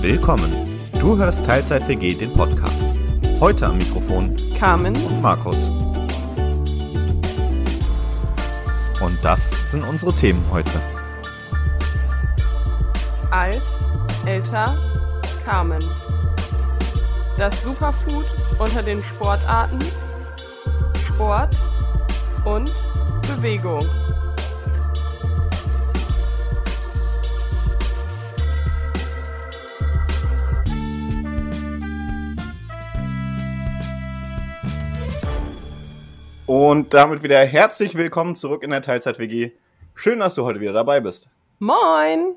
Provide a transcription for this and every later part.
Willkommen. Du hörst Teilzeit WG den Podcast. Heute am Mikrofon Carmen und Markus. Und das sind unsere Themen heute. Alt, älter, Carmen. Das Superfood unter den Sportarten, Sport und Bewegung. Und damit wieder herzlich willkommen zurück in der Teilzeit WG. Schön, dass du heute wieder dabei bist. Moin!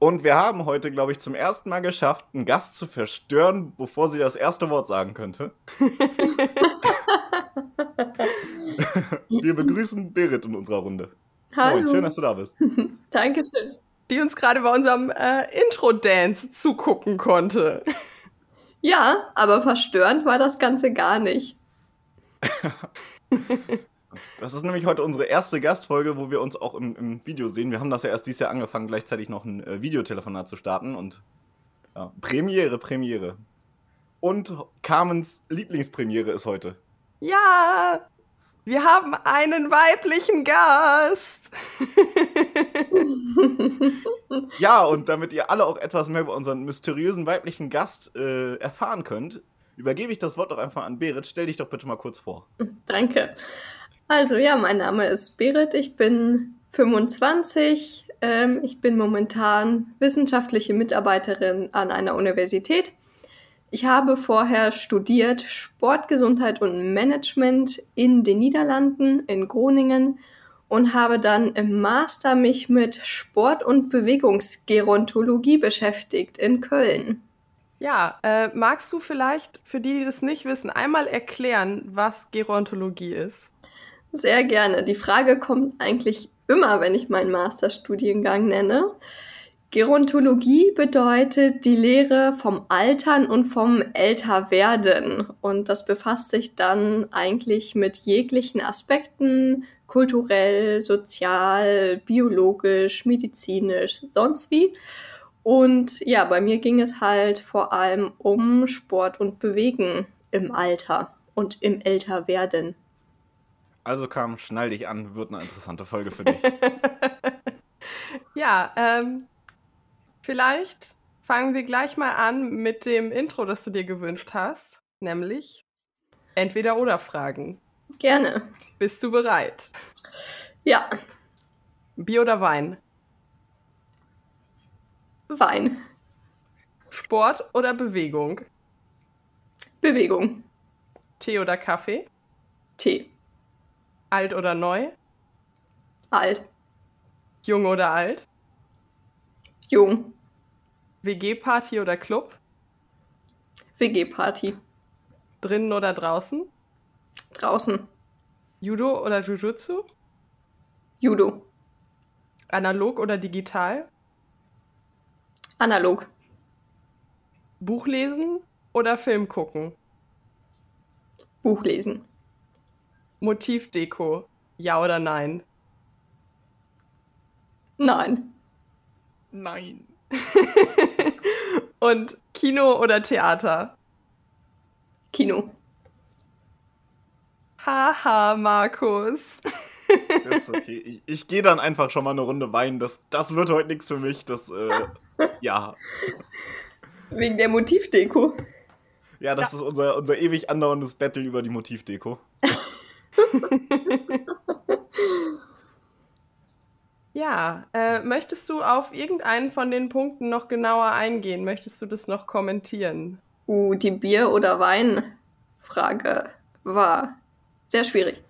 Und wir haben heute, glaube ich, zum ersten Mal geschafft, einen Gast zu verstören, bevor sie das erste Wort sagen könnte. wir begrüßen Berit in unserer Runde. Hallo. Moin, schön, dass du da bist. Dankeschön. Die uns gerade bei unserem äh, Intro-Dance zugucken konnte. Ja, aber verstörend war das Ganze gar nicht. Das ist nämlich heute unsere erste Gastfolge, wo wir uns auch im, im Video sehen. Wir haben das ja erst dieses Jahr angefangen, gleichzeitig noch ein äh, Videotelefonat zu starten und ja, Premiere, Premiere. Und Carmens Lieblingspremiere ist heute. Ja! Wir haben einen weiblichen Gast! Ja, und damit ihr alle auch etwas mehr über unseren mysteriösen weiblichen Gast äh, erfahren könnt, übergebe ich das Wort doch einfach an Berit. Stell dich doch bitte mal kurz vor. Danke. Also ja, mein Name ist Berit, ich bin 25, ähm, ich bin momentan wissenschaftliche Mitarbeiterin an einer Universität. Ich habe vorher studiert Sportgesundheit und Management in den Niederlanden, in Groningen und habe dann im Master mich mit Sport- und Bewegungsgerontologie beschäftigt in Köln. Ja, äh, magst du vielleicht für die, die das nicht wissen, einmal erklären, was Gerontologie ist? Sehr gerne. Die Frage kommt eigentlich immer, wenn ich meinen Masterstudiengang nenne. Gerontologie bedeutet die Lehre vom Altern und vom Älterwerden. Und das befasst sich dann eigentlich mit jeglichen Aspekten, kulturell, sozial, biologisch, medizinisch, sonst wie. Und ja, bei mir ging es halt vor allem um Sport und Bewegen im Alter und im Älterwerden. Also Carmen, schnall dich an, wird eine interessante Folge für dich. Ja, ähm, vielleicht fangen wir gleich mal an mit dem Intro, das du dir gewünscht hast, nämlich entweder oder Fragen. Gerne. Bist du bereit? Ja, Bier oder Wein? Wein. Sport oder Bewegung? Bewegung. Tee oder Kaffee? Tee. Alt oder neu? Alt. Jung oder alt? Jung. WG-Party oder Club? WG-Party. Drinnen oder draußen? Draußen. Judo oder Jujutsu? Judo. Analog oder digital? Analog. Buch lesen oder Film gucken? Buch lesen. Motivdeko, ja oder nein? Nein. Nein. Und Kino oder Theater? Kino. Haha, Markus. Ist okay. Ich, ich gehe dann einfach schon mal eine Runde weinen. Das, das wird heute nichts für mich. Das, äh, ja. Wegen der Motivdeko. Ja, das ist unser, unser ewig andauerndes Battle über die Motivdeko. Ja, äh, möchtest du auf irgendeinen von den Punkten noch genauer eingehen? Möchtest du das noch kommentieren? Uh, die Bier- oder Wein-Frage war sehr schwierig.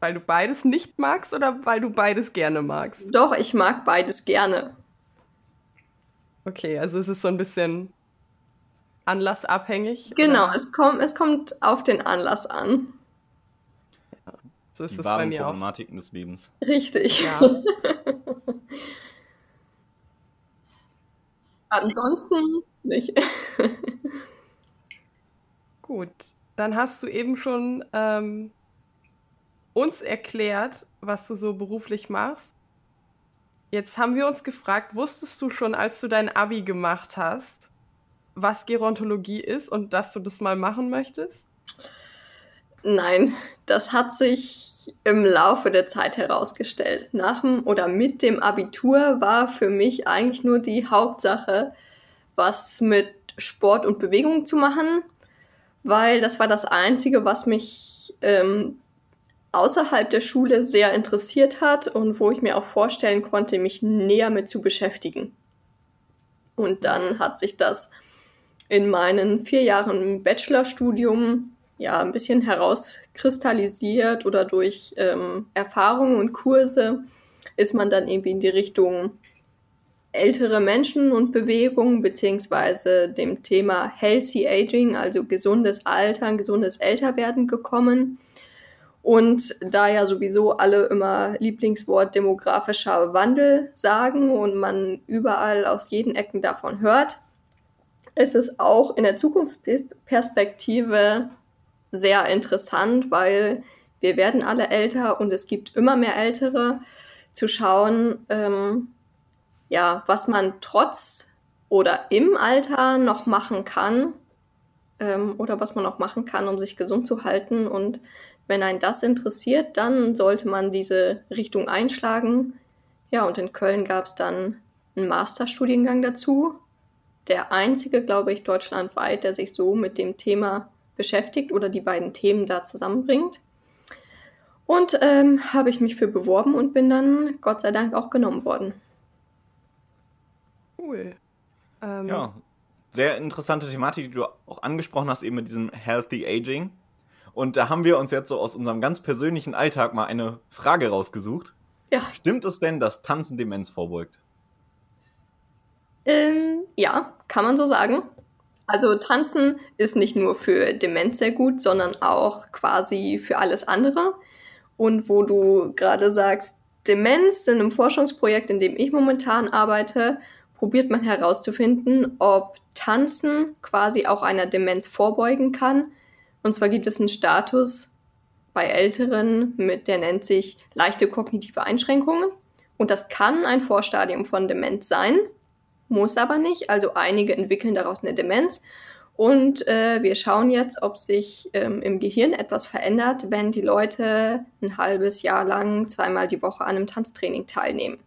Weil du beides nicht magst oder weil du beides gerne magst? Doch, ich mag beides gerne. Okay, also es ist so ein bisschen anlassabhängig. Genau, oder? es, kommt, es kommt auf den Anlass an. So ist Die es bei mir auch. Problematiken des Lebens. Richtig. Ja. Ansonsten nicht. Gut, dann hast du eben schon ähm, uns erklärt, was du so beruflich machst. Jetzt haben wir uns gefragt, wusstest du schon, als du dein Abi gemacht hast, was Gerontologie ist und dass du das mal machen möchtest? Nein, das hat sich im Laufe der Zeit herausgestellt. Nach dem oder mit dem Abitur war für mich eigentlich nur die Hauptsache, was mit Sport und Bewegung zu machen, weil das war das Einzige, was mich ähm, außerhalb der Schule sehr interessiert hat und wo ich mir auch vorstellen konnte, mich näher mit zu beschäftigen. Und dann hat sich das in meinen vier Jahren Bachelorstudium ja ein bisschen herauskristallisiert oder durch ähm, Erfahrungen und Kurse ist man dann irgendwie in die Richtung ältere Menschen und Bewegung beziehungsweise dem Thema Healthy Aging, also gesundes Altern, gesundes Älterwerden gekommen. Und da ja sowieso alle immer Lieblingswort demografischer Wandel sagen und man überall aus jeden Ecken davon hört, ist es auch in der Zukunftsperspektive sehr interessant, weil wir werden alle älter und es gibt immer mehr Ältere, zu schauen, ähm, ja, was man trotz oder im Alter noch machen kann ähm, oder was man noch machen kann, um sich gesund zu halten. Und wenn einen das interessiert, dann sollte man diese Richtung einschlagen. Ja, und in Köln gab es dann einen Masterstudiengang dazu. Der einzige, glaube ich, deutschlandweit, der sich so mit dem Thema beschäftigt oder die beiden Themen da zusammenbringt. Und ähm, habe ich mich für beworben und bin dann Gott sei Dank auch genommen worden. Cool. Ähm, ja, sehr interessante Thematik, die du auch angesprochen hast, eben mit diesem Healthy Aging. Und da haben wir uns jetzt so aus unserem ganz persönlichen Alltag mal eine Frage rausgesucht. Ja. Stimmt es denn, dass Tanzen Demenz vorbeugt? Ähm, ja, kann man so sagen. Also Tanzen ist nicht nur für Demenz sehr gut, sondern auch quasi für alles andere. Und wo du gerade sagst, Demenz in einem Forschungsprojekt, in dem ich momentan arbeite, probiert man herauszufinden, ob Tanzen quasi auch einer Demenz vorbeugen kann. Und zwar gibt es einen Status bei Älteren, mit der nennt sich leichte kognitive Einschränkungen. Und das kann ein Vorstadium von Demenz sein, muss aber nicht. Also einige entwickeln daraus eine Demenz. Und äh, wir schauen jetzt, ob sich ähm, im Gehirn etwas verändert, wenn die Leute ein halbes Jahr lang zweimal die Woche an einem Tanztraining teilnehmen.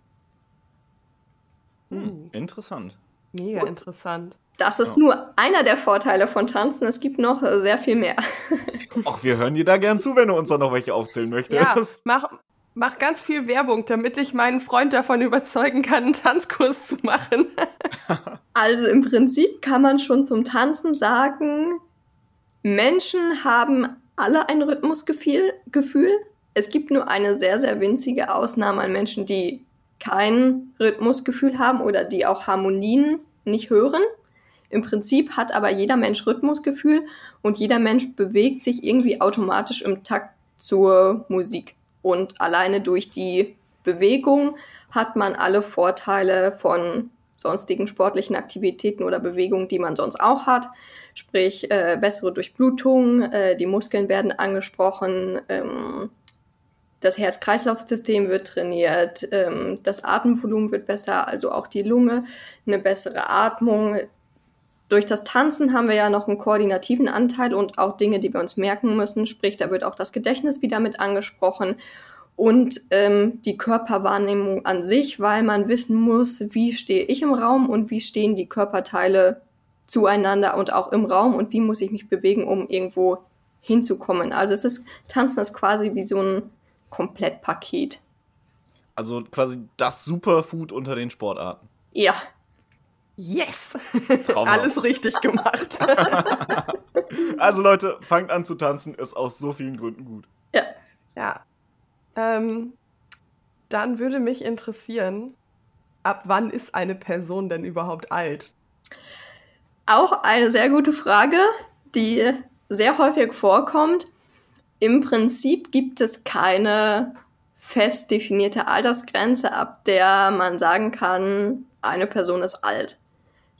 Hm, interessant. Mega interessant. Das ist ja. nur einer der Vorteile von Tanzen. Es gibt noch äh, sehr viel mehr. Ach, wir hören dir da gern zu, wenn du uns da noch welche aufzählen möchtest. Ja, mach, mach ganz viel Werbung, damit ich meinen Freund davon überzeugen kann, einen Tanzkurs zu machen. also im Prinzip kann man schon zum Tanzen sagen, Menschen haben alle ein Rhythmusgefühl. Es gibt nur eine sehr, sehr winzige Ausnahme an Menschen, die kein Rhythmusgefühl haben oder die auch Harmonien nicht hören. Im Prinzip hat aber jeder Mensch Rhythmusgefühl und jeder Mensch bewegt sich irgendwie automatisch im Takt zur Musik. Und alleine durch die Bewegung hat man alle Vorteile von sonstigen sportlichen Aktivitäten oder Bewegungen, die man sonst auch hat. Sprich, äh, bessere Durchblutung, äh, die Muskeln werden angesprochen, ähm, das Herz-Kreislauf-System wird trainiert, ähm, das Atemvolumen wird besser, also auch die Lunge, eine bessere Atmung. Durch das Tanzen haben wir ja noch einen koordinativen Anteil und auch Dinge, die wir uns merken müssen. Sprich, da wird auch das Gedächtnis wieder mit angesprochen und ähm, die Körperwahrnehmung an sich, weil man wissen muss, wie stehe ich im Raum und wie stehen die Körperteile zueinander und auch im Raum und wie muss ich mich bewegen, um irgendwo hinzukommen. Also es ist Tanzen ist quasi wie so ein Komplettpaket. Also quasi das Superfood unter den Sportarten. Ja. Yes! Alles richtig gemacht. also Leute, fangt an zu tanzen, ist aus so vielen Gründen gut. Ja. Ja. Ähm, dann würde mich interessieren, ab wann ist eine Person denn überhaupt alt? Auch eine sehr gute Frage, die sehr häufig vorkommt. Im Prinzip gibt es keine fest definierte Altersgrenze, ab der man sagen kann, eine Person ist alt.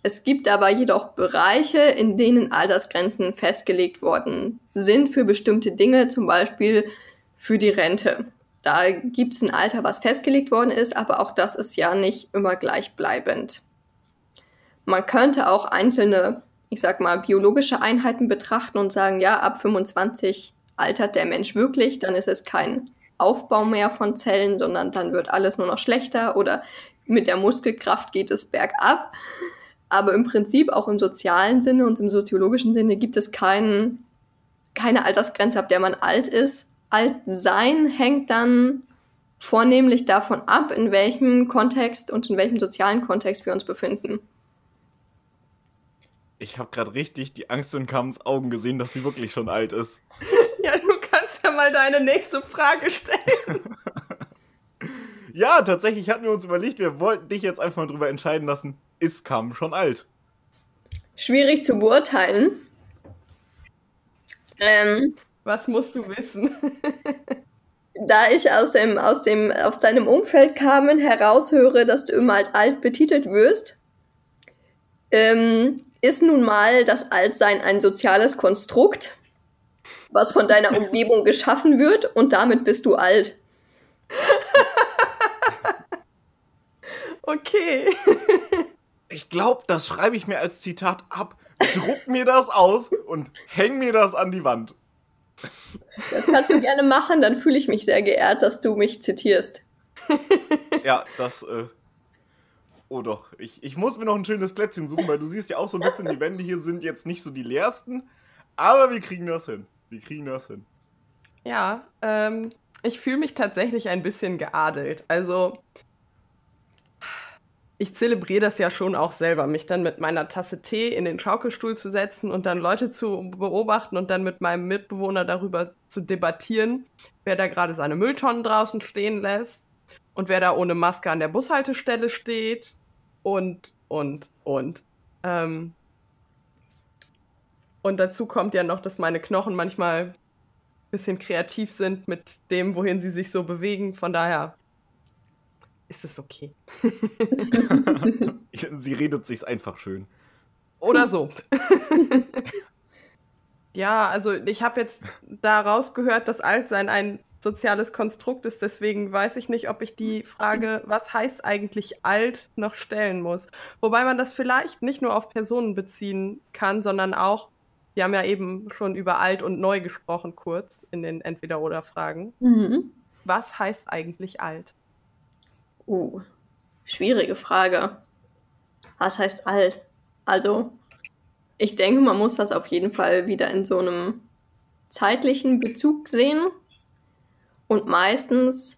Es gibt aber jedoch Bereiche, in denen Altersgrenzen festgelegt worden sind für bestimmte Dinge, zum Beispiel für die Rente. Da gibt es ein Alter, was festgelegt worden ist, aber auch das ist ja nicht immer gleichbleibend. Man könnte auch einzelne, ich sag mal, biologische Einheiten betrachten und sagen, ja, ab 25 altert der Mensch wirklich, dann ist es kein Aufbau mehr von Zellen, sondern dann wird alles nur noch schlechter oder mit der Muskelkraft geht es bergab. Aber im Prinzip auch im sozialen Sinne und im soziologischen Sinne gibt es keinen, keine Altersgrenze, ab der man alt ist. Alt sein hängt dann vornehmlich davon ab, in welchem Kontext und in welchem sozialen Kontext wir uns befinden. Ich habe gerade richtig die Angst in Kams Augen gesehen, dass sie wirklich schon alt ist. Ja, du kannst ja mal deine nächste Frage stellen. ja, tatsächlich hatten wir uns überlegt, wir wollten dich jetzt einfach mal drüber entscheiden lassen, ist Kam schon alt? Schwierig zu beurteilen. Ähm, Was musst du wissen? da ich aus dem, aus dem, aus deinem Umfeld kamen, heraushöre, dass du immer als alt betitelt wirst, ähm, ist nun mal das Altsein ein soziales Konstrukt, was von deiner Umgebung geschaffen wird und damit bist du alt. Okay. Ich glaube, das schreibe ich mir als Zitat ab, druck mir das aus und häng mir das an die Wand. Das kannst du gerne machen, dann fühle ich mich sehr geehrt, dass du mich zitierst. Ja, das, äh, Oh doch, ich, ich muss mir noch ein schönes Plätzchen suchen, weil du siehst ja auch so ein bisschen, die Wände hier sind jetzt nicht so die leersten, aber wir kriegen das hin. Wir kriegen das hin. Ja, ähm, ich fühle mich tatsächlich ein bisschen geadelt. Also, ich zelebriere das ja schon auch selber, mich dann mit meiner Tasse Tee in den Schaukelstuhl zu setzen und dann Leute zu beobachten und dann mit meinem Mitbewohner darüber zu debattieren, wer da gerade seine Mülltonnen draußen stehen lässt und wer da ohne Maske an der Bushaltestelle steht und, und, und. Ähm, und dazu kommt ja noch, dass meine Knochen manchmal ein bisschen kreativ sind mit dem, wohin sie sich so bewegen. Von daher ist es okay. sie redet sich's einfach schön. Oder so. ja, also ich habe jetzt da rausgehört, dass Altsein ein soziales Konstrukt ist. Deswegen weiß ich nicht, ob ich die Frage, was heißt eigentlich alt, noch stellen muss. Wobei man das vielleicht nicht nur auf Personen beziehen kann, sondern auch, wir haben ja eben schon über alt und neu gesprochen, kurz in den Entweder-Oder-Fragen. Mhm. Was heißt eigentlich alt? Uh, schwierige Frage. Was heißt alt? Also, ich denke, man muss das auf jeden Fall wieder in so einem zeitlichen Bezug sehen. Und meistens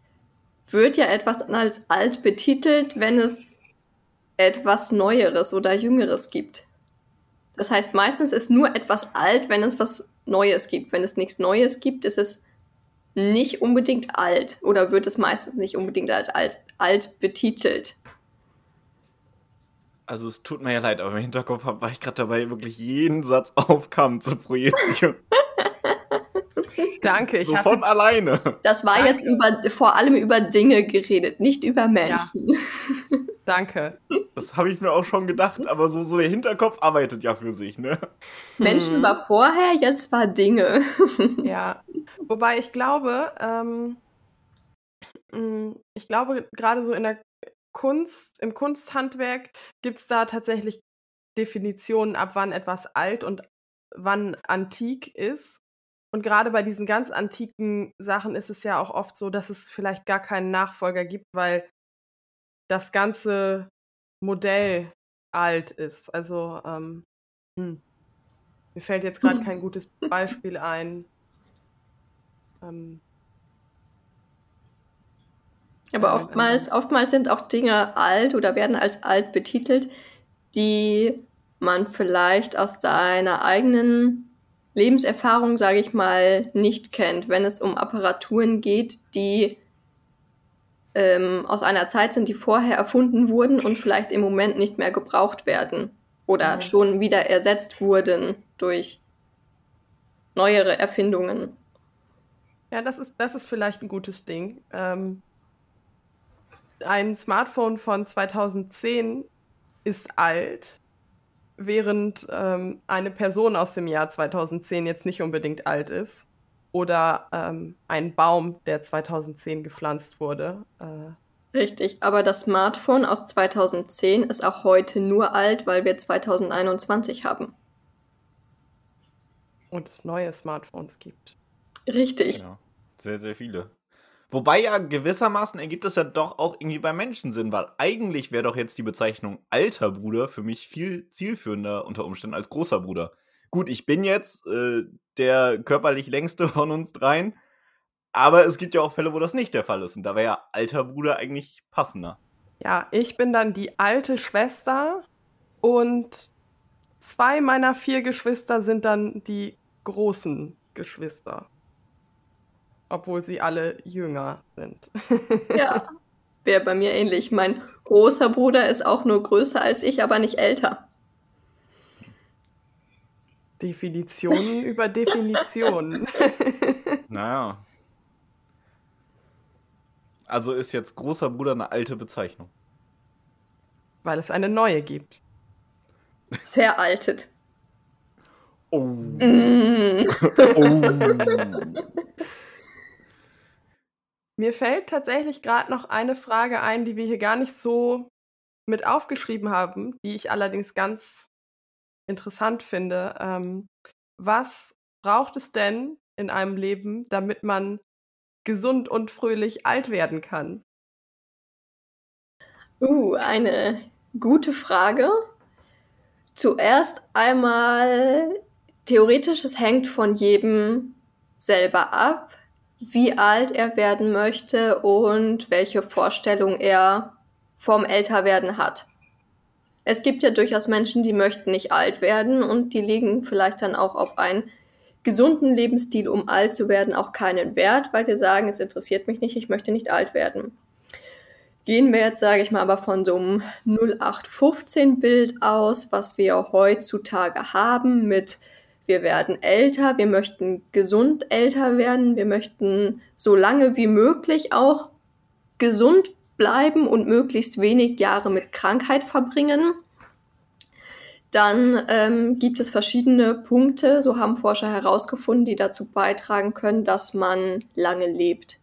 wird ja etwas als alt betitelt, wenn es etwas Neueres oder Jüngeres gibt. Das heißt, meistens ist nur etwas alt, wenn es was Neues gibt. Wenn es nichts Neues gibt, ist es nicht unbedingt alt oder wird es meistens nicht unbedingt als, als alt betitelt. Also es tut mir ja leid, aber im Hinterkopf war ich gerade dabei, wirklich jeden Satz auf Kamm zu projizieren. Danke, ich so hatte... von alleine. Das war Danke. jetzt über, vor allem über Dinge geredet, nicht über Menschen. Ja. Danke. Das habe ich mir auch schon gedacht, aber so, so der Hinterkopf arbeitet ja für sich, ne? Menschen hm. war vorher, jetzt war Dinge. Ja. Wobei ich glaube, ähm, mm, ich glaube, gerade so in der Kunst, im Kunsthandwerk gibt es da tatsächlich Definitionen, ab wann etwas alt und wann antik ist. Und gerade bei diesen ganz antiken Sachen ist es ja auch oft so, dass es vielleicht gar keinen Nachfolger gibt, weil das ganze Modell alt ist. Also, ähm, hm. mir fällt jetzt gerade kein gutes Beispiel ein. Ähm, aber oftmals, oftmals sind auch Dinge alt oder werden als alt betitelt, die man vielleicht aus seiner eigenen Lebenserfahrung, sage ich mal, nicht kennt, wenn es um Apparaturen geht, die ähm, aus einer Zeit sind, die vorher erfunden wurden und vielleicht im Moment nicht mehr gebraucht werden oder mhm. schon wieder ersetzt wurden durch neuere Erfindungen. Ja, das ist, das ist vielleicht ein gutes Ding. Ähm, ein Smartphone von 2010 ist alt, während ähm, eine Person aus dem Jahr 2010 jetzt nicht unbedingt alt ist. Oder ähm, ein Baum, der 2010 gepflanzt wurde. Äh, Richtig, aber das Smartphone aus 2010 ist auch heute nur alt, weil wir 2021 haben. Und es neue Smartphones gibt. Richtig. Genau. Sehr, sehr viele. Wobei ja gewissermaßen ergibt es ja doch auch irgendwie bei Menschen Sinn, weil eigentlich wäre doch jetzt die Bezeichnung alter Bruder für mich viel zielführender unter Umständen als großer Bruder. Gut, ich bin jetzt äh, der körperlich längste von uns dreien, aber es gibt ja auch Fälle, wo das nicht der Fall ist. Und da wäre ja alter Bruder eigentlich passender. Ja, ich bin dann die alte Schwester und zwei meiner vier Geschwister sind dann die großen Geschwister obwohl sie alle jünger sind. ja, wäre bei mir ähnlich. Mein großer Bruder ist auch nur größer als ich, aber nicht älter. Definitionen über Definitionen. naja. Also ist jetzt großer Bruder eine alte Bezeichnung. Weil es eine neue gibt. Veraltet. Oh. Mm. oh. Mir fällt tatsächlich gerade noch eine Frage ein, die wir hier gar nicht so mit aufgeschrieben haben, die ich allerdings ganz interessant finde. Ähm, was braucht es denn in einem Leben, damit man gesund und fröhlich alt werden kann? Uh, eine gute Frage. Zuerst einmal, theoretisch, es hängt von jedem selber ab wie alt er werden möchte und welche Vorstellung er vom Älterwerden hat. Es gibt ja durchaus Menschen, die möchten nicht alt werden und die legen vielleicht dann auch auf einen gesunden Lebensstil, um alt zu werden, auch keinen Wert, weil sie sagen, es interessiert mich nicht, ich möchte nicht alt werden. Gehen wir jetzt, sage ich mal, aber von so einem 0815-Bild aus, was wir heutzutage haben mit wir werden älter, wir möchten gesund älter werden, wir möchten so lange wie möglich auch gesund bleiben und möglichst wenig Jahre mit Krankheit verbringen. Dann ähm, gibt es verschiedene Punkte, so haben Forscher herausgefunden, die dazu beitragen können, dass man lange lebt.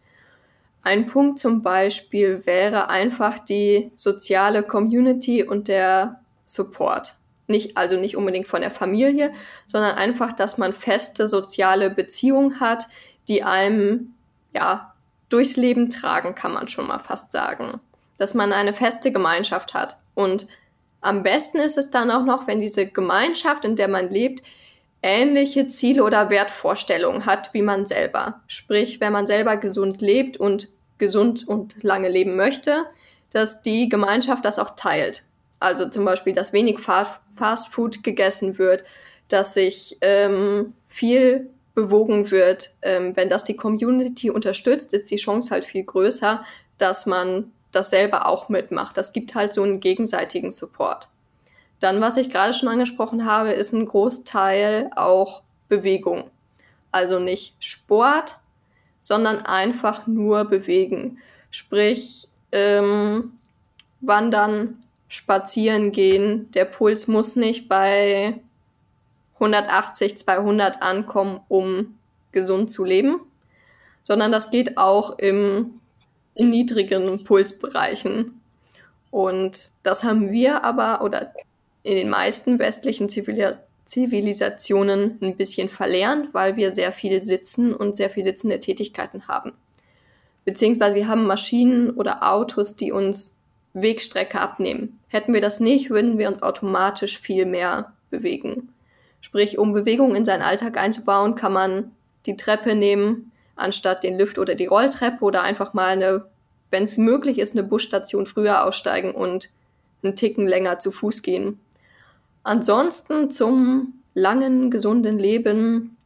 Ein Punkt zum Beispiel wäre einfach die soziale Community und der Support. Nicht, also nicht unbedingt von der Familie, sondern einfach, dass man feste soziale Beziehungen hat, die einem, ja, durchs Leben tragen, kann man schon mal fast sagen. Dass man eine feste Gemeinschaft hat. Und am besten ist es dann auch noch, wenn diese Gemeinschaft, in der man lebt, ähnliche Ziele oder Wertvorstellungen hat wie man selber. Sprich, wenn man selber gesund lebt und gesund und lange leben möchte, dass die Gemeinschaft das auch teilt. Also zum Beispiel, dass wenig Fast Food gegessen wird, dass sich ähm, viel bewogen wird. Ähm, wenn das die Community unterstützt, ist die Chance halt viel größer, dass man das selber auch mitmacht. Das gibt halt so einen gegenseitigen Support. Dann, was ich gerade schon angesprochen habe, ist ein Großteil auch Bewegung. Also nicht Sport, sondern einfach nur bewegen. Sprich, ähm, wandern, spazieren gehen. Der Puls muss nicht bei 180, 200 ankommen, um gesund zu leben, sondern das geht auch im, in niedrigeren Pulsbereichen. Und das haben wir aber oder in den meisten westlichen Zivilis Zivilisationen ein bisschen verlernt, weil wir sehr viel sitzen und sehr viel sitzende Tätigkeiten haben. Beziehungsweise wir haben Maschinen oder Autos, die uns Wegstrecke abnehmen. Hätten wir das nicht, würden wir uns automatisch viel mehr bewegen. Sprich, um Bewegung in seinen Alltag einzubauen, kann man die Treppe nehmen, anstatt den Lift oder die Rolltreppe oder einfach mal eine, wenn es möglich ist, eine Busstation früher aussteigen und einen Ticken länger zu Fuß gehen. Ansonsten zum langen, gesunden Leben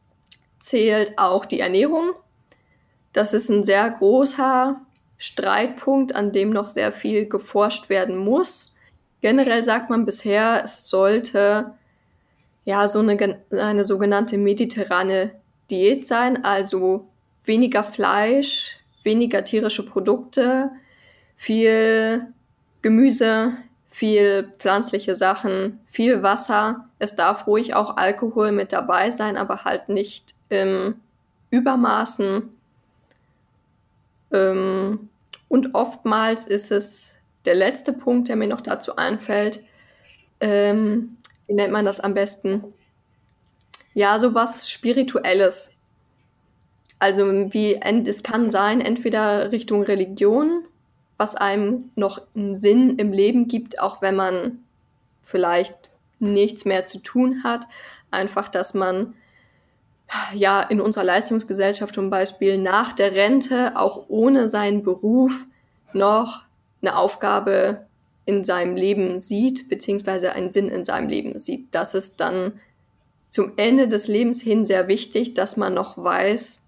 zählt auch die Ernährung. Das ist ein sehr großer Streitpunkt, an dem noch sehr viel geforscht werden muss. Generell sagt man bisher, es sollte ja so eine, eine sogenannte mediterrane Diät sein, also weniger Fleisch, weniger tierische Produkte, viel Gemüse, viel pflanzliche Sachen, viel Wasser. Es darf ruhig auch Alkohol mit dabei sein, aber halt nicht im Übermaßen. Ähm, und oftmals ist es der letzte Punkt, der mir noch dazu einfällt. Ähm, wie nennt man das am besten? Ja, sowas Spirituelles. Also wie es kann sein, entweder Richtung Religion, was einem noch einen Sinn im Leben gibt, auch wenn man vielleicht nichts mehr zu tun hat. Einfach, dass man ja in unserer Leistungsgesellschaft zum Beispiel nach der Rente auch ohne seinen Beruf noch eine Aufgabe in seinem Leben sieht, beziehungsweise einen Sinn in seinem Leben sieht. Das ist dann zum Ende des Lebens hin sehr wichtig, dass man noch weiß,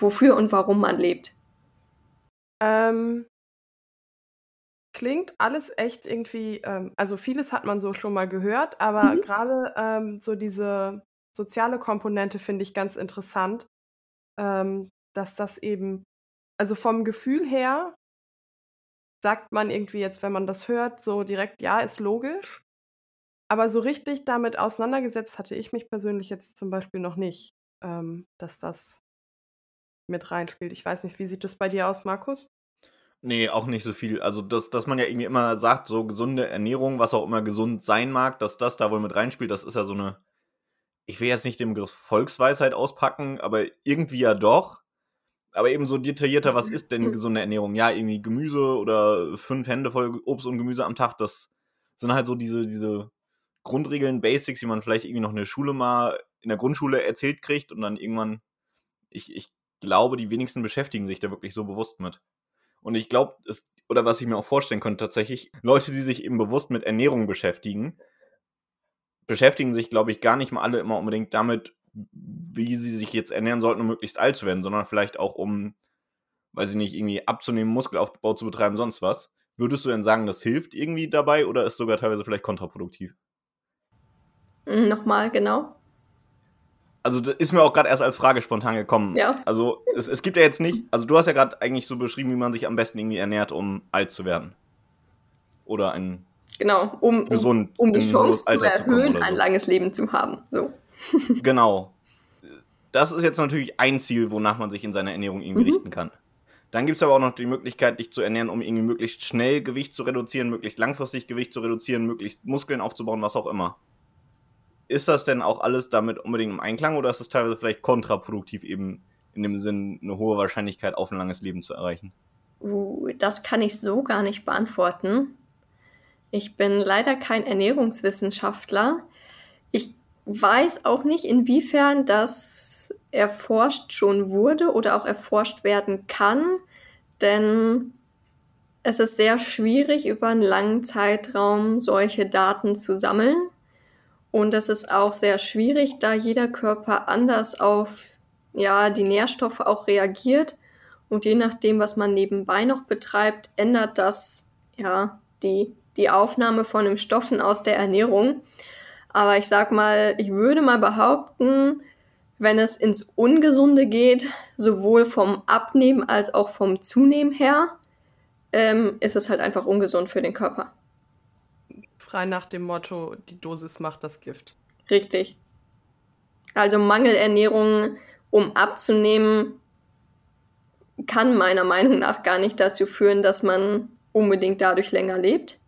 wofür und warum man lebt. Ähm, klingt alles echt irgendwie, ähm, also vieles hat man so schon mal gehört, aber mhm. gerade ähm, so diese soziale Komponente finde ich ganz interessant, ähm, dass das eben, also vom Gefühl her sagt man irgendwie jetzt, wenn man das hört, so direkt, ja, ist logisch. Aber so richtig damit auseinandergesetzt hatte ich mich persönlich jetzt zum Beispiel noch nicht, ähm, dass das mit reinspielt. Ich weiß nicht, wie sieht das bei dir aus, Markus? Nee, auch nicht so viel. Also, dass, dass man ja irgendwie immer sagt, so gesunde Ernährung, was auch immer gesund sein mag, dass das da wohl mit reinspielt, das ist ja so eine, ich will jetzt nicht den Begriff Volksweisheit auspacken, aber irgendwie ja doch. Aber eben so detaillierter, was ist denn gesunde Ernährung? Ja, irgendwie Gemüse oder fünf Hände voll Obst und Gemüse am Tag, das sind halt so diese, diese Grundregeln, Basics, die man vielleicht irgendwie noch in der Schule mal, in der Grundschule erzählt kriegt und dann irgendwann, ich, ich glaube, die wenigsten beschäftigen sich da wirklich so bewusst mit. Und ich glaube, oder was ich mir auch vorstellen könnte, tatsächlich, Leute, die sich eben bewusst mit Ernährung beschäftigen, beschäftigen sich, glaube ich, gar nicht mal alle immer unbedingt damit, wie sie sich jetzt ernähren sollten, um möglichst alt zu werden, sondern vielleicht auch um, weiß ich nicht, irgendwie abzunehmen, Muskelaufbau zu betreiben, sonst was. Würdest du denn sagen, das hilft irgendwie dabei oder ist sogar teilweise vielleicht kontraproduktiv? Hm, nochmal, genau. Also das ist mir auch gerade erst als Frage spontan gekommen. Ja. Also es, es gibt ja jetzt nicht, also du hast ja gerade eigentlich so beschrieben, wie man sich am besten irgendwie ernährt, um alt zu werden. Oder ein Genau, um, gesund, um, um die Chance zu erhöhen, so. ein langes Leben zu haben. So. genau. Das ist jetzt natürlich ein Ziel, wonach man sich in seiner Ernährung irgendwie mhm. richten kann. Dann gibt es aber auch noch die Möglichkeit, dich zu ernähren, um irgendwie möglichst schnell Gewicht zu reduzieren, möglichst langfristig Gewicht zu reduzieren, möglichst Muskeln aufzubauen, was auch immer. Ist das denn auch alles damit unbedingt im Einklang oder ist es teilweise vielleicht kontraproduktiv, eben in dem Sinn eine hohe Wahrscheinlichkeit auf ein langes Leben zu erreichen? Uh, das kann ich so gar nicht beantworten. Ich bin leider kein Ernährungswissenschaftler. Ich weiß auch nicht, inwiefern das erforscht schon wurde oder auch erforscht werden kann, denn es ist sehr schwierig, über einen langen Zeitraum solche Daten zu sammeln. Und es ist auch sehr schwierig, da jeder Körper anders auf ja, die Nährstoffe auch reagiert. Und je nachdem, was man nebenbei noch betreibt, ändert das ja die, die Aufnahme von den Stoffen aus der Ernährung. Aber ich sag mal, ich würde mal behaupten, wenn es ins Ungesunde geht, sowohl vom Abnehmen als auch vom Zunehmen her, ähm, ist es halt einfach ungesund für den Körper frei nach dem Motto, die Dosis macht das Gift. Richtig. Also Mangelernährung, um abzunehmen, kann meiner Meinung nach gar nicht dazu führen, dass man unbedingt dadurch länger lebt.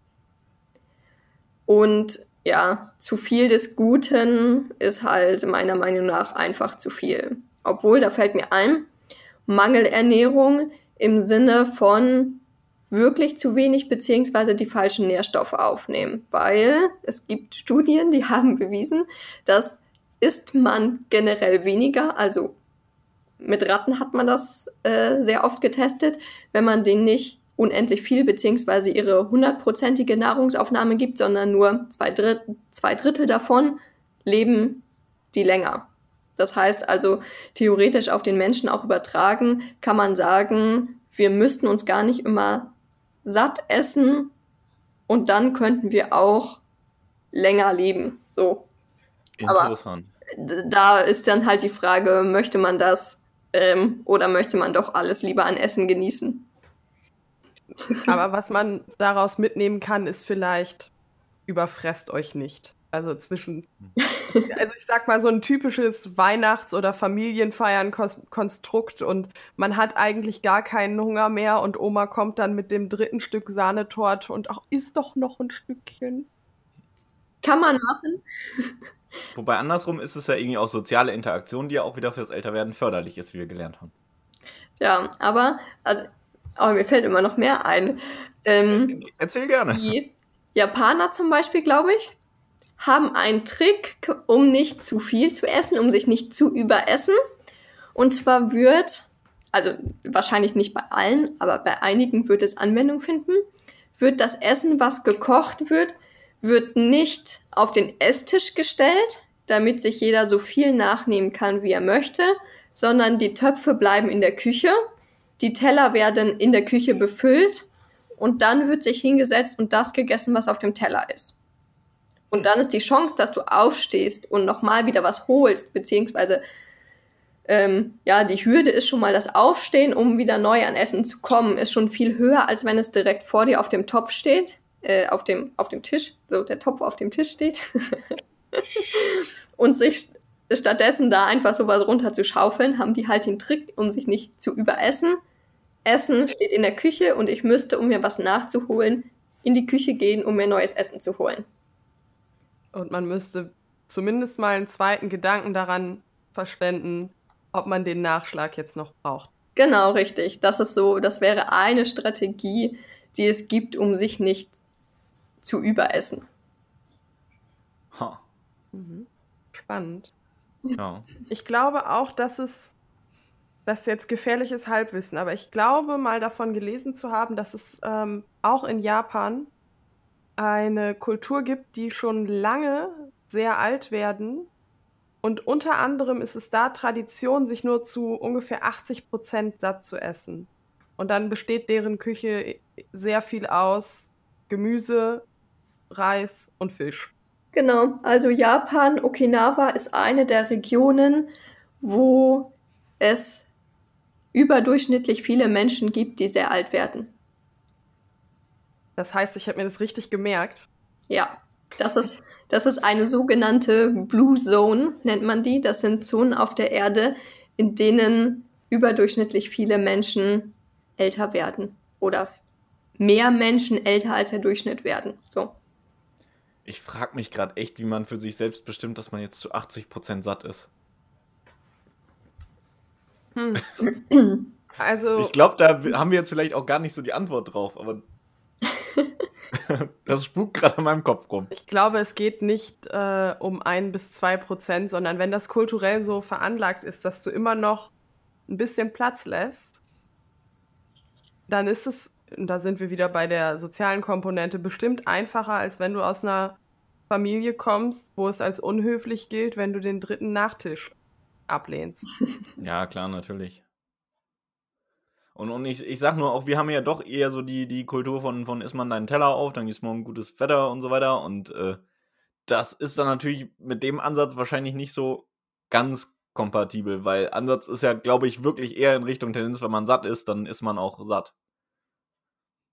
Und ja, zu viel des Guten ist halt meiner Meinung nach einfach zu viel. Obwohl, da fällt mir ein, Mangelernährung im Sinne von wirklich zu wenig beziehungsweise die falschen Nährstoffe aufnehmen, weil es gibt Studien, die haben bewiesen, dass isst man generell weniger, also mit Ratten hat man das äh, sehr oft getestet, wenn man denen nicht unendlich viel beziehungsweise ihre hundertprozentige Nahrungsaufnahme gibt, sondern nur zwei, Dritt zwei Drittel davon leben die länger. Das heißt also, theoretisch auf den Menschen auch übertragen, kann man sagen, wir müssten uns gar nicht immer satt essen und dann könnten wir auch länger leben. So. Interessant. Aber da ist dann halt die Frage, möchte man das ähm, oder möchte man doch alles lieber an Essen genießen? Aber was man daraus mitnehmen kann, ist vielleicht, überfresst euch nicht. Also zwischen, also ich sag mal, so ein typisches Weihnachts- oder Familienfeiern-Konstrukt und man hat eigentlich gar keinen Hunger mehr und Oma kommt dann mit dem dritten Stück Sahnetorte und ach, isst doch noch ein Stückchen. Kann man machen. Wobei andersrum ist es ja irgendwie auch soziale Interaktion, die ja auch wieder fürs Älterwerden förderlich ist, wie wir gelernt haben. Ja, aber, also, aber mir fällt immer noch mehr ein. Ähm, Erzähl gerne. Die Japaner zum Beispiel, glaube ich, haben einen Trick, um nicht zu viel zu essen, um sich nicht zu überessen. Und zwar wird, also wahrscheinlich nicht bei allen, aber bei einigen wird es Anwendung finden, wird das Essen, was gekocht wird, wird nicht auf den Esstisch gestellt, damit sich jeder so viel nachnehmen kann, wie er möchte, sondern die Töpfe bleiben in der Küche, die Teller werden in der Küche befüllt und dann wird sich hingesetzt und das gegessen, was auf dem Teller ist. Und dann ist die Chance, dass du aufstehst und nochmal wieder was holst, beziehungsweise ähm, ja, die Hürde ist schon mal das Aufstehen, um wieder neu an Essen zu kommen, ist schon viel höher, als wenn es direkt vor dir auf dem Topf steht, äh, auf, dem, auf dem Tisch, so der Topf auf dem Tisch steht. und sich stattdessen da einfach sowas runter zu schaufeln, haben die halt den Trick, um sich nicht zu überessen. Essen steht in der Küche und ich müsste, um mir was nachzuholen, in die Küche gehen, um mir neues Essen zu holen. Und man müsste zumindest mal einen zweiten Gedanken daran verschwenden, ob man den Nachschlag jetzt noch braucht. Genau, richtig. Das ist so, das wäre eine Strategie, die es gibt, um sich nicht zu überessen. Ha. Mhm. Spannend. Ja. Ich glaube auch, dass es, das ist jetzt gefährliches Halbwissen, aber ich glaube mal davon gelesen zu haben, dass es ähm, auch in Japan eine Kultur gibt, die schon lange sehr alt werden. Und unter anderem ist es da Tradition, sich nur zu ungefähr 80 Prozent satt zu essen. Und dann besteht deren Küche sehr viel aus Gemüse, Reis und Fisch. Genau, also Japan, Okinawa ist eine der Regionen, wo es überdurchschnittlich viele Menschen gibt, die sehr alt werden. Das heißt, ich habe mir das richtig gemerkt. Ja, das ist, das ist eine sogenannte Blue Zone, nennt man die. Das sind Zonen auf der Erde, in denen überdurchschnittlich viele Menschen älter werden oder mehr Menschen älter als der Durchschnitt werden. So. Ich frage mich gerade echt, wie man für sich selbst bestimmt, dass man jetzt zu 80% satt ist. Hm. also. Ich glaube, da haben wir jetzt vielleicht auch gar nicht so die Antwort drauf, aber. das spukt gerade in meinem Kopf rum. Ich glaube, es geht nicht äh, um ein bis zwei Prozent, sondern wenn das kulturell so veranlagt ist, dass du immer noch ein bisschen Platz lässt, dann ist es, und da sind wir wieder bei der sozialen Komponente, bestimmt einfacher, als wenn du aus einer Familie kommst, wo es als unhöflich gilt, wenn du den dritten Nachtisch ablehnst. Ja, klar, natürlich. Und, und ich, ich sag nur auch, wir haben ja doch eher so die, die Kultur von, von isst man deinen Teller auf, dann gibt's morgen gutes Wetter und so weiter. Und äh, das ist dann natürlich mit dem Ansatz wahrscheinlich nicht so ganz kompatibel, weil Ansatz ist ja, glaube ich, wirklich eher in Richtung Tendenz, wenn man satt ist, dann ist man auch satt.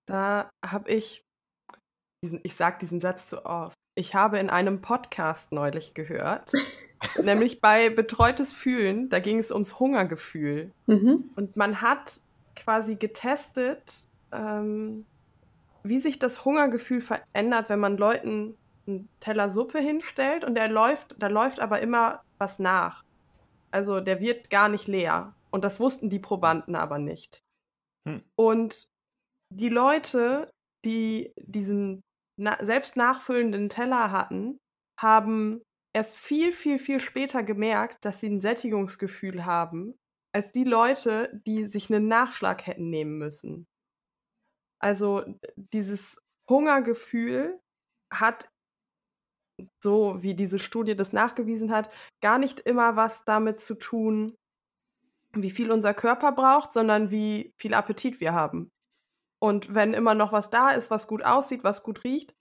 Da habe ich, diesen, ich sage diesen Satz zu oft, ich habe in einem Podcast neulich gehört, nämlich bei Betreutes Fühlen, da ging es ums Hungergefühl. Mhm. Und man hat quasi getestet, ähm, wie sich das Hungergefühl verändert, wenn man Leuten einen Teller Suppe hinstellt und der läuft, da läuft aber immer was nach. Also der wird gar nicht leer. Und das wussten die Probanden aber nicht. Hm. Und die Leute, die diesen na selbst nachfüllenden Teller hatten, haben erst viel, viel, viel später gemerkt, dass sie ein Sättigungsgefühl haben, als die Leute, die sich einen Nachschlag hätten nehmen müssen. Also dieses Hungergefühl hat, so wie diese Studie das nachgewiesen hat, gar nicht immer was damit zu tun, wie viel unser Körper braucht, sondern wie viel Appetit wir haben. Und wenn immer noch was da ist, was gut aussieht, was gut riecht,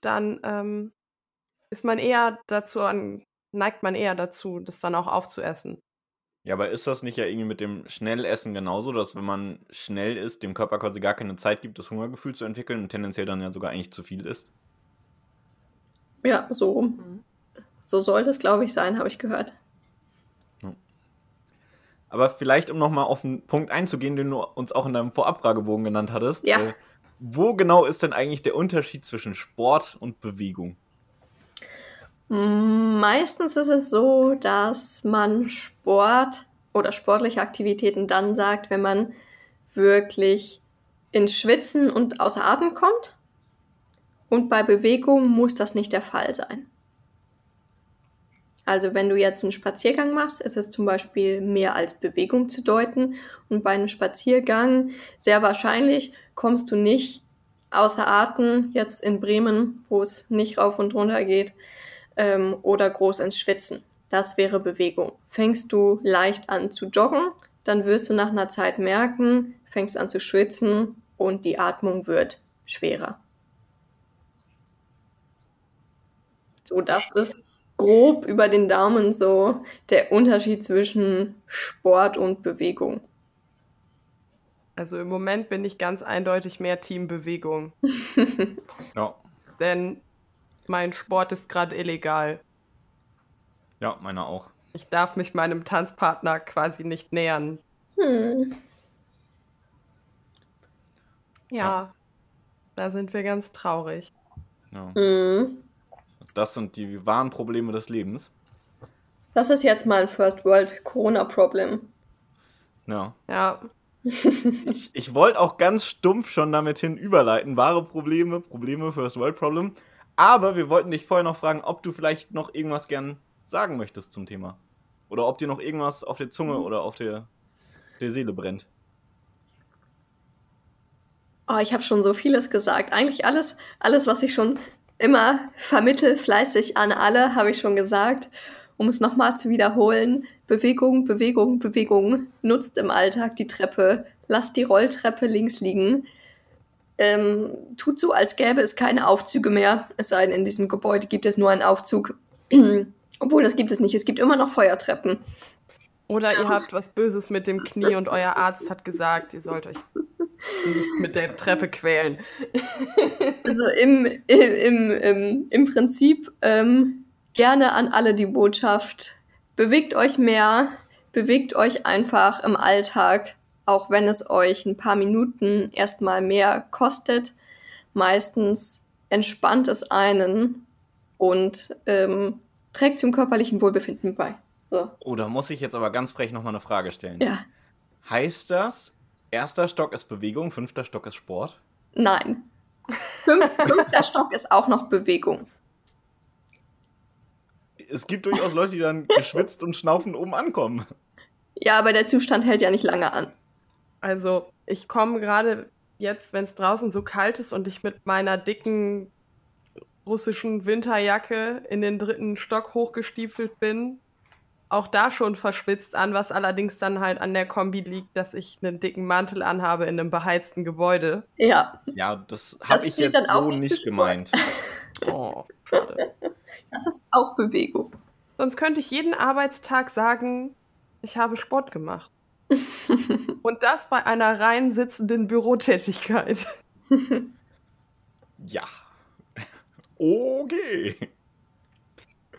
dann ähm, ist man eher dazu an, neigt man eher dazu, das dann auch aufzuessen. Ja, aber ist das nicht ja irgendwie mit dem Schnellessen genauso, dass wenn man schnell isst, dem Körper quasi gar keine Zeit gibt, das Hungergefühl zu entwickeln und tendenziell dann ja sogar eigentlich zu viel isst? Ja, so, so sollte es, glaube ich, sein, habe ich gehört. Aber vielleicht, um nochmal auf den Punkt einzugehen, den du uns auch in deinem Vorabfragebogen genannt hattest. Ja. Äh, wo genau ist denn eigentlich der Unterschied zwischen Sport und Bewegung? Meistens ist es so, dass man Sport oder sportliche Aktivitäten dann sagt, wenn man wirklich ins Schwitzen und außer Atem kommt. Und bei Bewegung muss das nicht der Fall sein. Also wenn du jetzt einen Spaziergang machst, ist es zum Beispiel mehr als Bewegung zu deuten. Und bei einem Spaziergang sehr wahrscheinlich kommst du nicht außer Atem jetzt in Bremen, wo es nicht rauf und runter geht, ähm, oder groß ins Schwitzen. Das wäre Bewegung. Fängst du leicht an zu joggen, dann wirst du nach einer Zeit merken, fängst an zu schwitzen und die Atmung wird schwerer. So, das ist grob über den Daumen so der Unterschied zwischen Sport und Bewegung. Also im Moment bin ich ganz eindeutig mehr Teambewegung. Ja. Denn mein Sport ist gerade illegal. Ja, meiner auch. Ich darf mich meinem Tanzpartner quasi nicht nähern. Hm. Ja, da sind wir ganz traurig. Ja. Hm. Das sind die wahren Probleme des Lebens. Das ist jetzt mal ein First World Corona-Problem. Ja. Ja, Ich, ich wollte auch ganz stumpf schon damit hin überleiten. Wahre Probleme, Probleme, First World Problem. Aber wir wollten dich vorher noch fragen, ob du vielleicht noch irgendwas gern sagen möchtest zum Thema. Oder ob dir noch irgendwas auf der Zunge oder auf der, der Seele brennt. Oh, ich habe schon so vieles gesagt. Eigentlich alles, alles, was ich schon immer vermittel, fleißig an alle, habe ich schon gesagt. Um es nochmal zu wiederholen, Bewegung, Bewegung, Bewegung. Nutzt im Alltag die Treppe. Lasst die Rolltreppe links liegen. Ähm, tut so, als gäbe es keine Aufzüge mehr. Es sei denn, in diesem Gebäude gibt es nur einen Aufzug. Obwohl, das gibt es nicht. Es gibt immer noch Feuertreppen. Oder ihr habt was Böses mit dem Knie und euer Arzt hat gesagt, ihr sollt euch nicht mit der Treppe quälen. Also im, im, im, im, Prinzip ähm, gerne an alle die Botschaft. Bewegt euch mehr, bewegt euch einfach im Alltag, auch wenn es euch ein paar Minuten erstmal mehr kostet. Meistens entspannt es einen und ähm, trägt zum körperlichen Wohlbefinden bei. So, Oh, da muss ich jetzt aber ganz frech nochmal eine Frage stellen. ja, Heißt das, erster Stock ist Bewegung, fünfter Stock ist Sport? nein. Fünf, fünfter Stock ist auch noch Bewegung. Es gibt durchaus Leute, die dann geschwitzt und schnaufend oben ankommen. Ja, aber der Zustand hält ja nicht lange an. Also, ich komme gerade jetzt, wenn es draußen so kalt ist und ich mit meiner dicken russischen Winterjacke in den dritten Stock hochgestiefelt bin, auch da schon verschwitzt an, was allerdings dann halt an der Kombi liegt, dass ich einen dicken Mantel anhabe in einem beheizten Gebäude. Ja, Ja, das habe ich jetzt dann auch so nicht nicht gemeint. Oh, schade. das ist auch Bewegung. Sonst könnte ich jeden Arbeitstag sagen, ich habe Sport gemacht. Und das bei einer rein sitzenden Bürotätigkeit. Ja. Okay.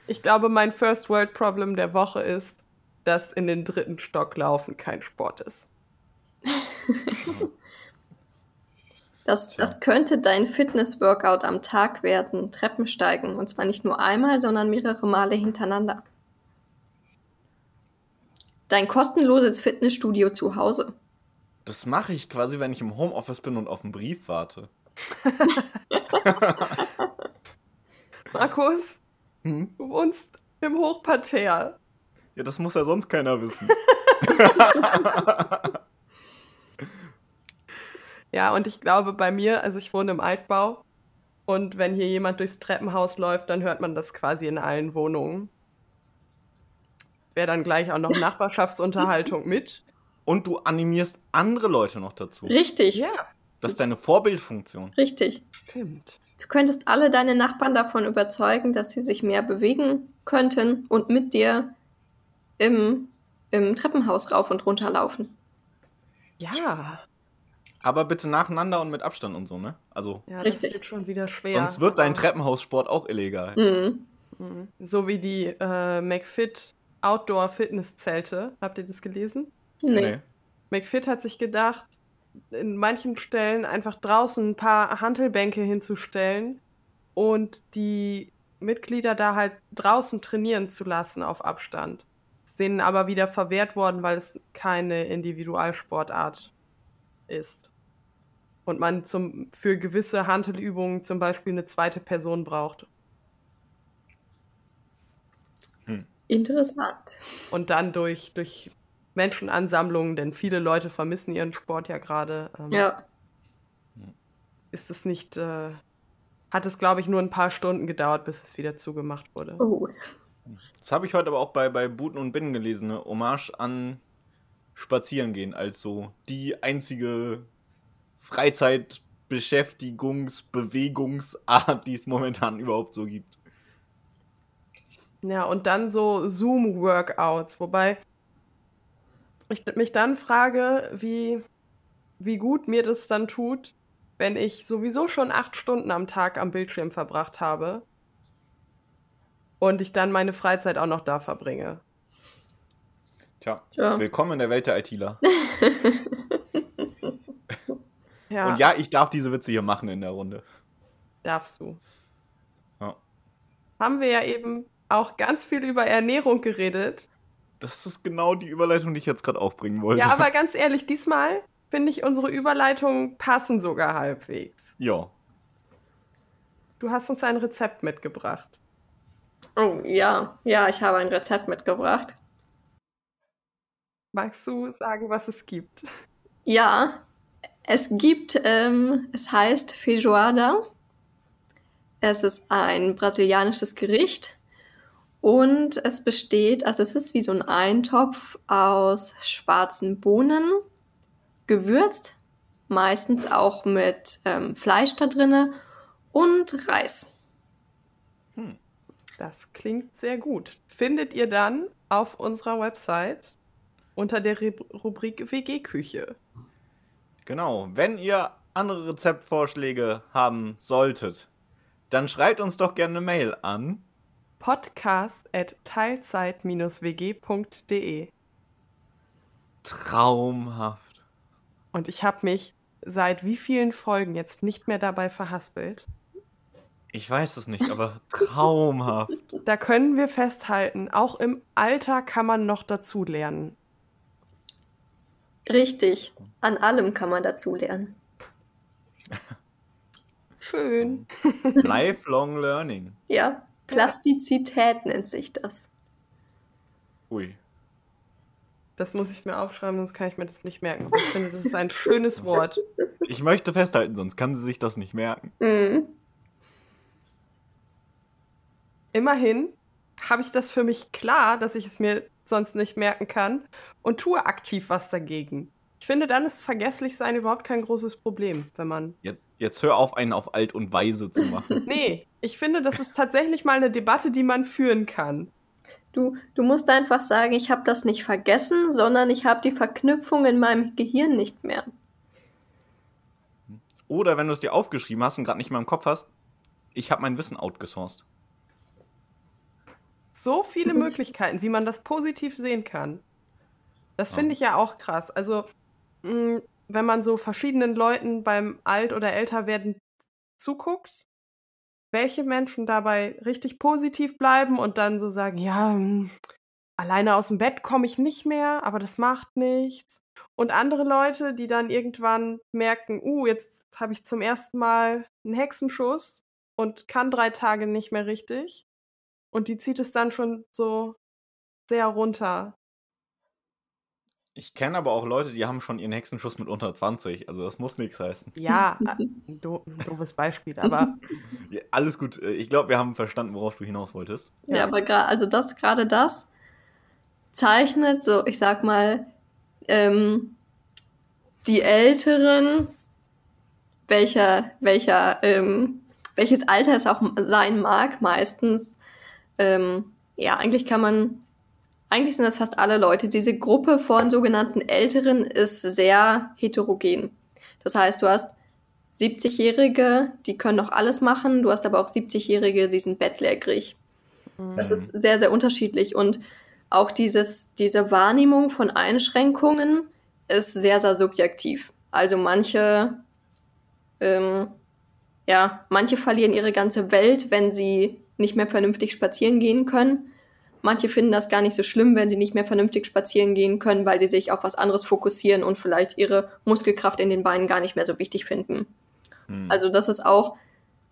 Ich glaube, mein First World Problem der Woche ist, dass in den dritten Stock laufen kein Sport ist. Das, das könnte dein Fitness-Workout am Tag werden, Treppen steigen. Und zwar nicht nur einmal, sondern mehrere Male hintereinander. Dein kostenloses Fitnessstudio zu Hause. Das mache ich quasi, wenn ich im Homeoffice bin und auf einen Brief warte. Markus, Hm? du wohnst im Hochparterre. Ja, das muss ja sonst keiner wissen. Ja, und ich glaube bei mir, also ich wohne im Altbau und wenn hier jemand durchs Treppenhaus läuft, dann hört man das quasi in allen Wohnungen. Wäre dann gleich auch noch Nachbarschaftsunterhaltung mit. Und du animierst andere Leute noch dazu. Richtig, Ja, Das ist deine Vorbildfunktion. richtig. stimmt. Du könntest alle deine Nachbarn davon überzeugen, dass sie sich mehr bewegen könnten und mit dir im, im Treppenhaus rauf und runter laufen. Ja, Aber bitte nacheinander und mit Abstand und so, ne? Also, Ja, Richtig. das wird schon wieder schwer. sonst wird dein Treppenhaussport auch illegal. Mhm. Mhm. So wie die äh, McFit Outdoor Fitness Zelte. Habt ihr das gelesen? Nee. McFit hat sich gedacht, in manchen Stellen einfach draußen ein paar Hantelbänke hinzustellen und die Mitglieder da halt draußen trainieren zu lassen auf Abstand. Ist denen aber wieder verwehrt worden, weil es keine Individualsportart ist. Und man zum, für gewisse Hantelübungen zum Beispiel eine zweite Person braucht. Interessant. Und dann durch, durch Menschenansammlungen, denn viele Leute vermissen ihren Sport ja gerade, ähm, Ja. ist es nicht, äh, hat es, glaube ich, nur ein paar Stunden gedauert, bis es wieder zugemacht wurde. Oh. Das habe ich heute aber auch bei, bei Buten und Binnen gelesen, ne? Hommage an Spazierengehen als so die einzige Freizeitbeschäftigungsbewegungsart, die es momentan überhaupt so gibt. Ja, und dann so Zoom-Workouts, wobei ich mich dann frage, wie, wie gut mir das dann tut, wenn ich sowieso schon acht Stunden am Tag am Bildschirm verbracht habe und ich dann meine Freizeit auch noch da verbringe. Tja, Ja. willkommen in der Welt der ITler. Ja, Und ja, ich darf diese Witze hier machen in der Runde. darfst du. Ja. Haben wir ja eben auch ganz viel über Ernährung geredet. Das ist genau die Überleitung, die ich jetzt gerade aufbringen wollte. Ja, aber ganz ehrlich, diesmal finde ich, unsere Überleitungen passen sogar halbwegs. Ja. Du hast uns ein Rezept mitgebracht. Oh, ja. Ja, ich habe ein Rezept mitgebracht. Magst du sagen, was es gibt? Ja, es gibt, ähm, es heißt Feijoada. Es ist ein brasilianisches Gericht und es besteht, also es ist wie so ein Eintopf aus schwarzen Bohnen, gewürzt, meistens auch mit ähm, Fleisch da drinne und Reis. Hm. Das klingt sehr gut. Findet ihr dann auf unserer Website unter der Re Rubrik WG-Küche. Genau. Wenn ihr andere Rezeptvorschläge haben solltet, dann schreibt uns doch gerne eine Mail an. Podcast at teilzeit-wg.de. Traumhaft. Und ich habe mich seit wie vielen Folgen jetzt nicht mehr dabei verhaspelt. Ich weiß es nicht, aber traumhaft. Da können wir festhalten, auch im Alter kann man noch dazu lernen. Richtig, an allem kann man dazu lernen. Schön. Lifelong Learning. Ja, Plastizität nennt sich das. Ui. Das muss ich mir aufschreiben, sonst kann ich mir das nicht merken. Aber ich finde, das ist ein schönes Wort. Ich möchte festhalten, sonst kann sie sich das nicht merken. Mhm. Immerhin habe ich das für mich klar, dass ich es mir sonst nicht merken kann und tue aktiv was dagegen. Ich finde, dann ist Vergesslichsein überhaupt kein großes Problem, wenn man. Jetzt, jetzt hör auf, einen auf alt und weise zu machen. Nee, ich finde, das ist tatsächlich mal eine Debatte, die man führen kann. Du, du musst einfach sagen, ich habe das nicht vergessen, sondern ich habe die Verknüpfung in meinem Gehirn nicht mehr. Oder wenn du es dir aufgeschrieben hast und gerade nicht mehr im Kopf hast, ich habe mein Wissen outgesourced. So viele Möglichkeiten, wie man das positiv sehen kann. Das finde ich ja auch krass. Also, mh, wenn man so verschiedenen Leuten beim Alt- oder Älterwerden zuguckt, welche Menschen dabei richtig positiv bleiben und dann so sagen, ja, mh, alleine aus dem Bett komme ich nicht mehr, aber das macht nichts. Und andere Leute, die dann irgendwann merken, uh, jetzt habe ich zum ersten Mal einen Hexenschuss und kann drei Tage nicht mehr richtig. Und die zieht es dann schon so sehr runter. Ich kenne aber auch Leute, die haben schon ihren Hexenschuss mit unter 20. Also das muss nichts heißen. Ja, ein do ein doofes Beispiel, aber Ja, alles gut. Äh, Ich glaube, wir haben verstanden, worauf du hinaus wolltest. Ja, Ja. aber gerade, also das, gerade das zeichnet so, ich sag mal, ähm, die Älteren, welcher, welcher, ähm, welches Alter es auch sein mag, meistens, ähm, ja, eigentlich kann man, eigentlich sind das fast alle Leute. Diese Gruppe von sogenannten Älteren ist sehr heterogen. Das heißt, du hast 70-Jährige, die können noch alles machen, du hast aber auch 70-Jährige, die sind bettlägerig. Das ist sehr, sehr unterschiedlich und auch dieses, diese Wahrnehmung von Einschränkungen ist sehr, sehr subjektiv. Also manche, ähm, ja, manche verlieren ihre ganze Welt, wenn sie nicht mehr vernünftig spazieren gehen können. Manche finden das gar nicht so schlimm, wenn sie nicht mehr vernünftig spazieren gehen können, weil sie sich auf was anderes fokussieren und vielleicht ihre Muskelkraft in den Beinen gar nicht mehr so wichtig finden. Hm. Also das ist auch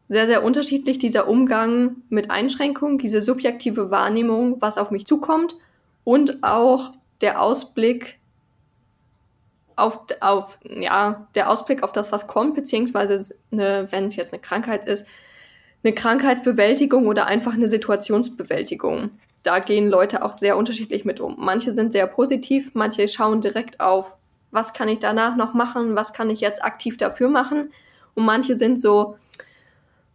sehr, sehr unterschiedlich, dieser Umgang mit Einschränkungen, diese subjektive Wahrnehmung, was auf mich zukommt und auch der Ausblick auf, auf, ja, der Ausblick auf das, was kommt, beziehungsweise eine, wenn es jetzt eine Krankheit ist, eine Krankheitsbewältigung oder einfach eine Situationsbewältigung. Da gehen Leute auch sehr unterschiedlich mit um. Manche sind sehr positiv, manche schauen direkt auf, was kann ich danach noch machen, was kann ich jetzt aktiv dafür machen. Und manche sind so,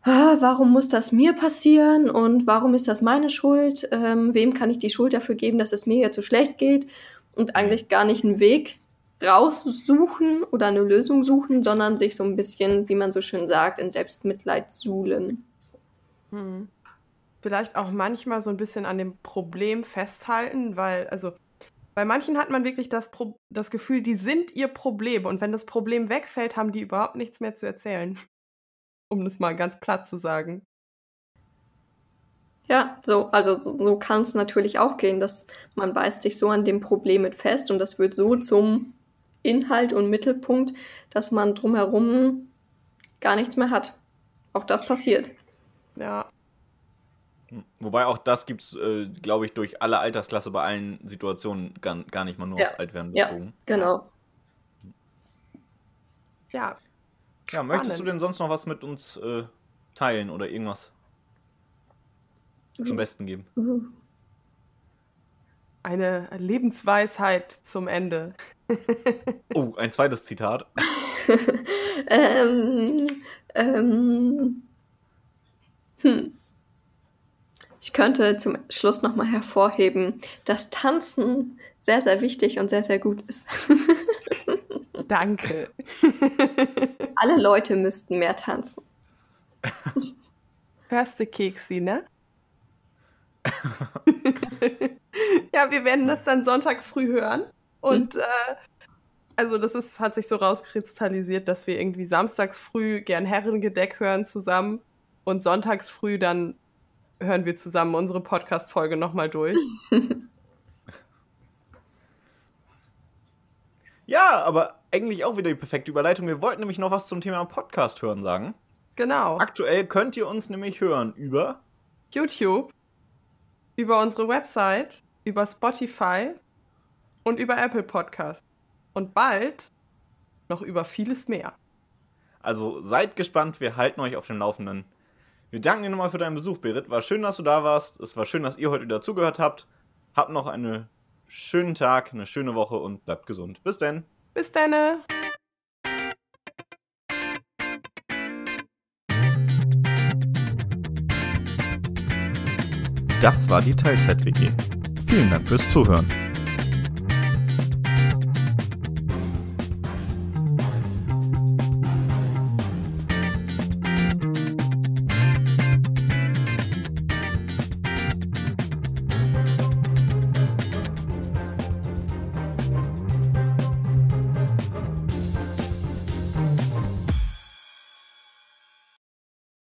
ah, warum muss das mir passieren und warum ist das meine Schuld? Ähm, wem kann ich die Schuld dafür geben, dass es mir jetzt so schlecht geht? Und eigentlich gar nicht einen Weg raussuchen oder eine Lösung suchen, sondern sich so ein bisschen, wie man so schön sagt, in Selbstmitleid suhlen. Hm. Vielleicht auch manchmal so ein bisschen an dem Problem festhalten, weil, also bei manchen hat man wirklich das, Pro das Gefühl, die sind ihr Problem und wenn das Problem wegfällt, haben die überhaupt nichts mehr zu erzählen. Um das mal ganz platt zu sagen. Ja, so, also so, so kann es natürlich auch gehen, dass man beißt sich so an dem Problem mit fest und das wird so zum Inhalt und Mittelpunkt, dass man drumherum gar nichts mehr hat. Auch das passiert. Ja. Wobei auch das gibt es, äh, glaube ich, durch alle Altersklasse bei allen Situationen gar, gar nicht mal nur ja. aufs Altwerden bezogen. Ja, genau. Ja. Ja, möchtest du denn sonst noch was mit uns äh, teilen oder irgendwas mhm. zum Besten geben? Mhm. Eine Lebensweisheit zum Ende. oh, ein zweites Zitat. ähm, ähm, hm. Ich könnte zum Schluss nochmal hervorheben, dass Tanzen sehr, sehr wichtig und sehr, sehr gut ist. Danke. Alle Leute müssten mehr tanzen. Hörst du, Keksi, ne? ja, wir werden das dann Sonntag früh hören. Und hm. äh, also das ist, hat sich so rauskristallisiert, dass wir irgendwie samstags früh gern Herrengedeck hören zusammen und sonntags früh dann hören wir zusammen unsere Podcast-Folge nochmal durch. ja, aber eigentlich auch wieder die perfekte Überleitung. Wir wollten nämlich noch was zum Thema Podcast hören sagen. Genau. Aktuell könnt ihr uns nämlich hören über YouTube, über unsere Website, über Spotify und über Apple Podcast. Und bald noch über vieles mehr. Also seid gespannt, wir halten euch auf dem Laufenden. Wir danken dir nochmal für deinen Besuch, Berit. War schön, dass du da warst. Es war schön, dass ihr heute wieder zugehört habt. Habt noch einen schönen Tag, eine schöne Woche und bleibt gesund. Bis denn. Bis dann. Das war die Teilzeit-WG. Vielen Dank fürs Zuhören.